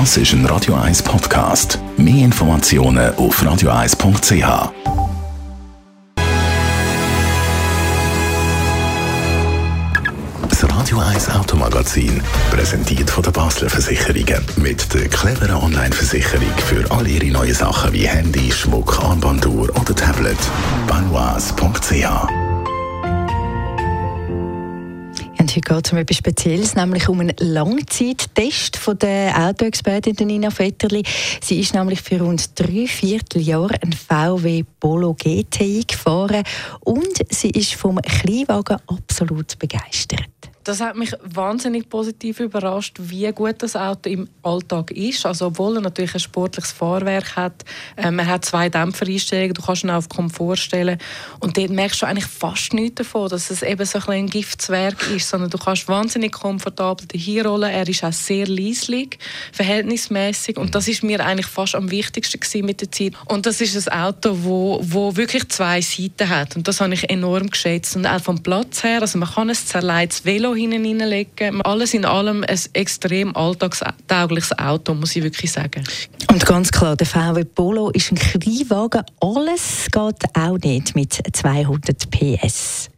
Das ist ein Radio 1 Podcast. Mehr Informationen auf radio1.ch. Das Radio 1 Automagazin, präsentiert von der Basler Versicherungen. Mit der cleveren Online-Versicherung für all Ihre neuen Sachen wie Handy, Schmuck, Armbanduhr oder Tablet. Banois.ch heute geht es um etwas Spezielles, nämlich um einen Langzeittest von der Autoexpertin Nina Vetterli. Sie ist nämlich für rund drei Vierteljahre ein VW Polo GTI gefahren und sie ist vom Kleinwagen absolut begeistert das hat mich wahnsinnig positiv überrascht, wie gut das Auto im Alltag ist. Also obwohl er natürlich ein sportliches Fahrwerk hat, ähm, er hat zwei Dämpfereinstellungen, du kannst ihn auf Komfort stellen und dort merkst du eigentlich fast nichts davon, dass es eben so ein, ein Giftswerk ist, sondern du kannst wahnsinnig komfortabel hier rollen. Er ist auch sehr leislich, verhältnismäßig und das ist mir eigentlich fast am wichtigsten mit der Zeit. Und das ist ein Auto, wo, wo wirklich zwei Seiten hat und das habe ich enorm geschätzt und auch vom Platz her, also man kann ein zerleites Velo hineinlegen. Alles in allem ein extrem alltagstaugliches Auto, muss ich wirklich sagen. Und ganz klar, der VW Polo ist ein Kleinwagen. Alles geht auch nicht mit 200 PS.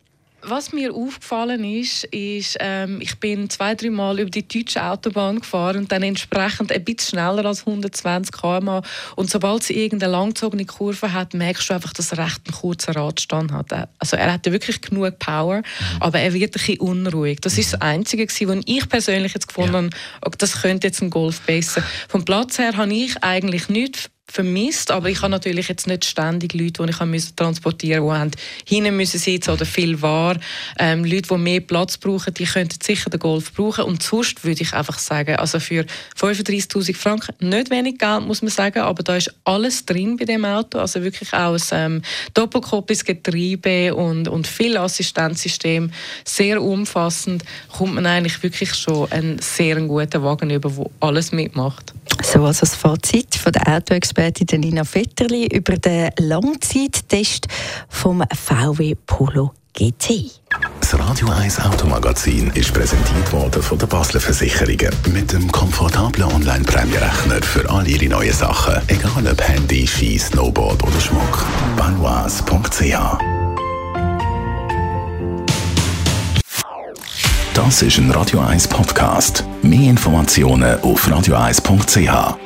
Was mir aufgefallen ist, ist, ähm, ich bin zwei, drei Mal über die deutsche Autobahn gefahren und dann entsprechend ein bisschen schneller als 120 km Und sobald sie irgendeine langzogene Kurve hat, merkst du einfach, dass er recht einen kurzen Radstand hat. Also er hatte wirklich genug Power, mhm. aber er wird ein bisschen unruhig. Das ist das Einzige, was ich persönlich jetzt gefunden ja. habe, das könnte jetzt ein Golf besser. Vom Platz her habe ich eigentlich nichts vermisst, aber ich habe natürlich jetzt nicht ständig Leute, die ich transportieren musste, die hinten müssen sitzen oder viel war. Ähm, Leute, die mehr Platz brauchen, die könnten sicher den Golf brauchen und sonst würde ich einfach sagen, also für 35'000 Franken, nicht wenig Geld, muss man sagen, aber da ist alles drin bei dem Auto, also wirklich auch ein ähm, doppelkoppiges Getriebe und, und viel Assistenzsystem, sehr umfassend, kommt man eigentlich wirklich schon einen sehr guten Wagen über, der alles mitmacht. So also das Fazit von der Autoexpertin Nina Vetterli über den Langzeittest vom VW Polo GT. Das Radio 1 Automagazin ist präsentiert worden von der Basler Versicherungen mit dem komfortablen Online-Prämierechner für all Ihre neuen Sachen, egal ob Handy, Ski, Snowboard oder Schmuck. Banois.ch Das ist ein Radio 1 Podcast. Mehr Informationen auf radio1.ch.